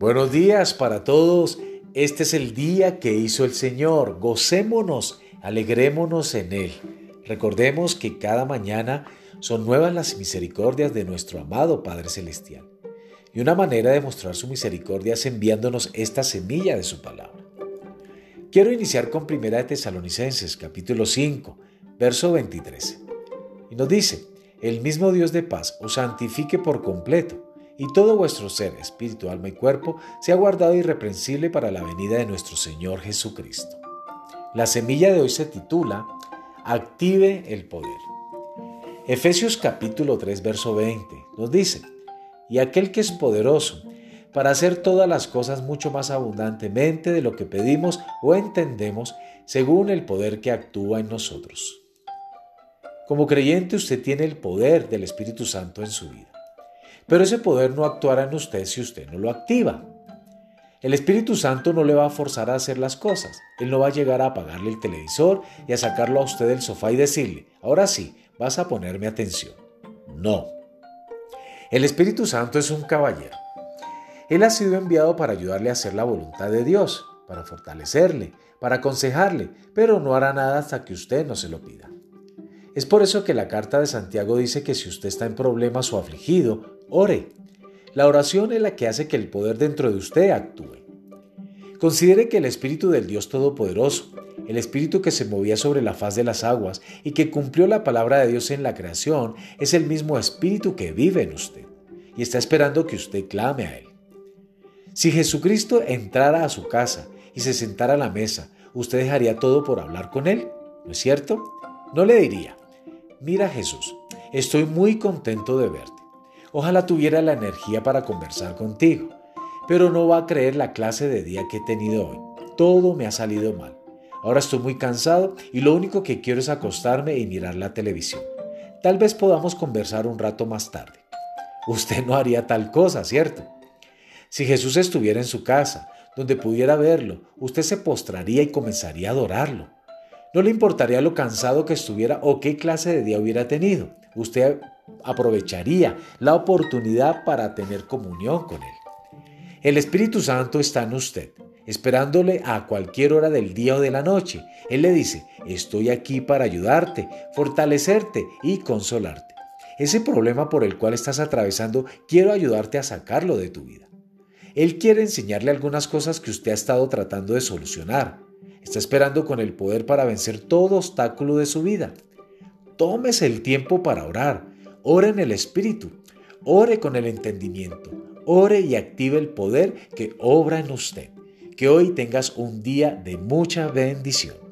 Buenos días para todos. Este es el día que hizo el Señor. Gocémonos, alegrémonos en Él. Recordemos que cada mañana son nuevas las misericordias de nuestro amado Padre Celestial. Y una manera de mostrar su misericordia es enviándonos esta semilla de su palabra. Quiero iniciar con 1 de Tesalonicenses, capítulo 5, verso 23. Y nos dice, el mismo Dios de paz os santifique por completo y todo vuestro ser, espíritu, alma y cuerpo, sea guardado irreprensible para la venida de nuestro Señor Jesucristo. La semilla de hoy se titula Active el poder. Efesios capítulo 3, verso 20 nos dice, y aquel que es poderoso para hacer todas las cosas mucho más abundantemente de lo que pedimos o entendemos, según el poder que actúa en nosotros. Como creyente usted tiene el poder del Espíritu Santo en su vida. Pero ese poder no actuará en usted si usted no lo activa. El Espíritu Santo no le va a forzar a hacer las cosas. Él no va a llegar a apagarle el televisor y a sacarlo a usted del sofá y decirle, ahora sí, vas a ponerme atención. No. El Espíritu Santo es un caballero. Él ha sido enviado para ayudarle a hacer la voluntad de Dios, para fortalecerle, para aconsejarle, pero no hará nada hasta que usted no se lo pida. Es por eso que la carta de Santiago dice que si usted está en problemas o afligido, ore. La oración es la que hace que el poder dentro de usted actúe. Considere que el Espíritu del Dios Todopoderoso, el Espíritu que se movía sobre la faz de las aguas y que cumplió la palabra de Dios en la creación, es el mismo Espíritu que vive en usted y está esperando que usted clame a Él. Si Jesucristo entrara a su casa y se sentara a la mesa, ¿usted dejaría todo por hablar con Él? ¿No es cierto? No le diría, mira Jesús, estoy muy contento de verte. Ojalá tuviera la energía para conversar contigo, pero no va a creer la clase de día que he tenido hoy. Todo me ha salido mal. Ahora estoy muy cansado y lo único que quiero es acostarme y mirar la televisión. Tal vez podamos conversar un rato más tarde. Usted no haría tal cosa, ¿cierto? Si Jesús estuviera en su casa, donde pudiera verlo, usted se postraría y comenzaría a adorarlo. No le importaría lo cansado que estuviera o qué clase de día hubiera tenido. Usted aprovecharía la oportunidad para tener comunión con Él. El Espíritu Santo está en usted, esperándole a cualquier hora del día o de la noche. Él le dice, estoy aquí para ayudarte, fortalecerte y consolarte. Ese problema por el cual estás atravesando, quiero ayudarte a sacarlo de tu vida. Él quiere enseñarle algunas cosas que usted ha estado tratando de solucionar. Está esperando con el poder para vencer todo obstáculo de su vida. Tómese el tiempo para orar. Ore en el Espíritu. Ore con el entendimiento. Ore y active el poder que obra en usted. Que hoy tengas un día de mucha bendición.